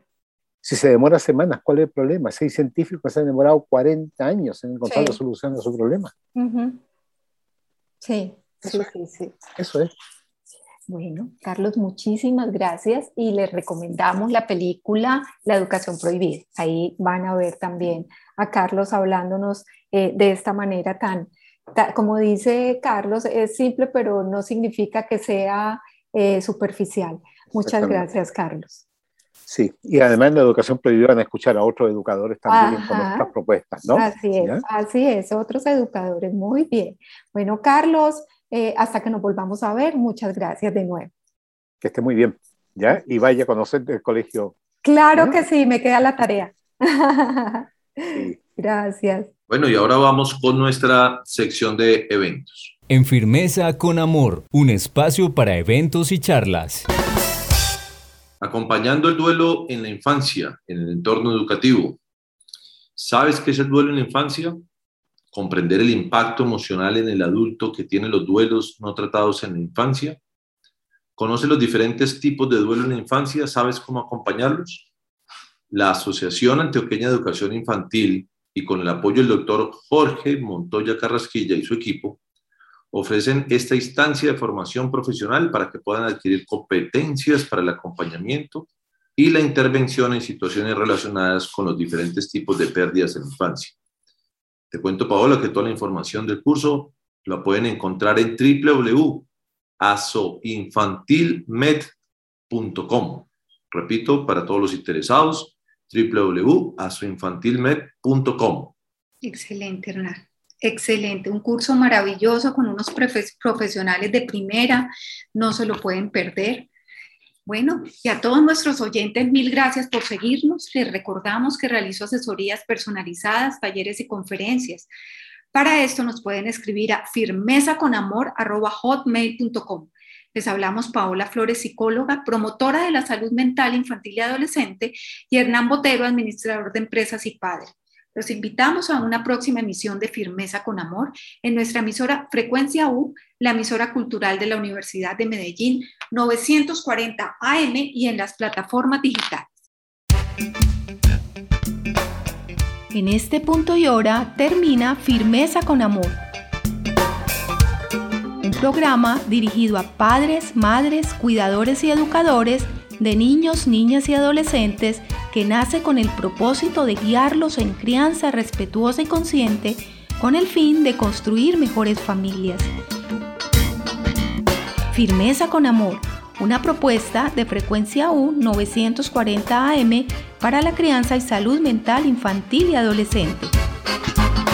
Speaker 3: Si se demora semanas, ¿cuál es el problema? Si hay científicos que se han demorado 40 años en encontrar la solución a su problema.
Speaker 1: Sí, sí, sí, sí.
Speaker 3: Eso es.
Speaker 1: Bueno, Carlos, muchísimas gracias y les recomendamos la película La educación prohibida. Ahí van a ver también a Carlos hablándonos eh, de esta manera tan, como dice Carlos, es simple, pero no significa que sea eh, superficial. Muchas gracias, Carlos.
Speaker 3: Sí, y además en la educación prohibida van a escuchar a otros educadores también con nuestras propuestas, ¿no?
Speaker 1: Así es, así es, otros educadores, muy bien. Bueno, Carlos, eh, hasta que nos volvamos a ver. Muchas gracias de nuevo.
Speaker 3: Que esté muy bien, ¿ya? Y vaya a conocer el colegio.
Speaker 1: Claro que sí, me queda la tarea. Gracias.
Speaker 4: Bueno, y ahora vamos con nuestra sección de eventos.
Speaker 2: En Firmeza con Amor, un espacio para eventos y charlas.
Speaker 4: Acompañando el duelo en la infancia, en el entorno educativo. ¿Sabes qué es el duelo en la infancia? Comprender el impacto emocional en el adulto que tiene los duelos no tratados en la infancia. ¿Conoce los diferentes tipos de duelo en la infancia? ¿Sabes cómo acompañarlos? La Asociación Antioqueña de Educación Infantil y con el apoyo del doctor Jorge Montoya Carrasquilla y su equipo, ofrecen esta instancia de formación profesional para que puedan adquirir competencias para el acompañamiento y la intervención en situaciones relacionadas con los diferentes tipos de pérdidas en la infancia. Te cuento, Paola, que toda la información del curso la pueden encontrar en www.asoinfantilmed.com. Repito, para todos los interesados, www.asoinfantilmed.com.
Speaker 1: Excelente, Hernán. Excelente, un curso maravilloso con unos profesionales de primera, no se lo pueden perder. Bueno, y a todos nuestros oyentes, mil gracias por seguirnos. Les recordamos que realizo asesorías personalizadas, talleres y conferencias. Para esto nos pueden escribir a firmezaconamor.hotmail.com. Les hablamos Paola Flores, psicóloga, promotora de la salud mental infantil y adolescente, y Hernán Botero, administrador de empresas y padre. Los invitamos a una próxima emisión de Firmeza con Amor en nuestra emisora Frecuencia U, la emisora cultural de la Universidad de Medellín, 940 AM y en las plataformas digitales. En este punto y hora termina Firmeza con Amor, programa dirigido a padres, madres, cuidadores y educadores de niños, niñas y adolescentes que nace con el propósito de guiarlos en crianza respetuosa y consciente con el fin de construir mejores familias. Firmeza con Amor, una propuesta de frecuencia U 940 AM para la crianza y salud mental infantil y adolescente.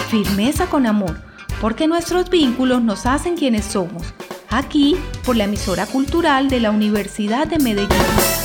Speaker 1: Firmeza con Amor, porque nuestros vínculos nos hacen quienes somos. Aquí por la emisora cultural de la Universidad de Medellín.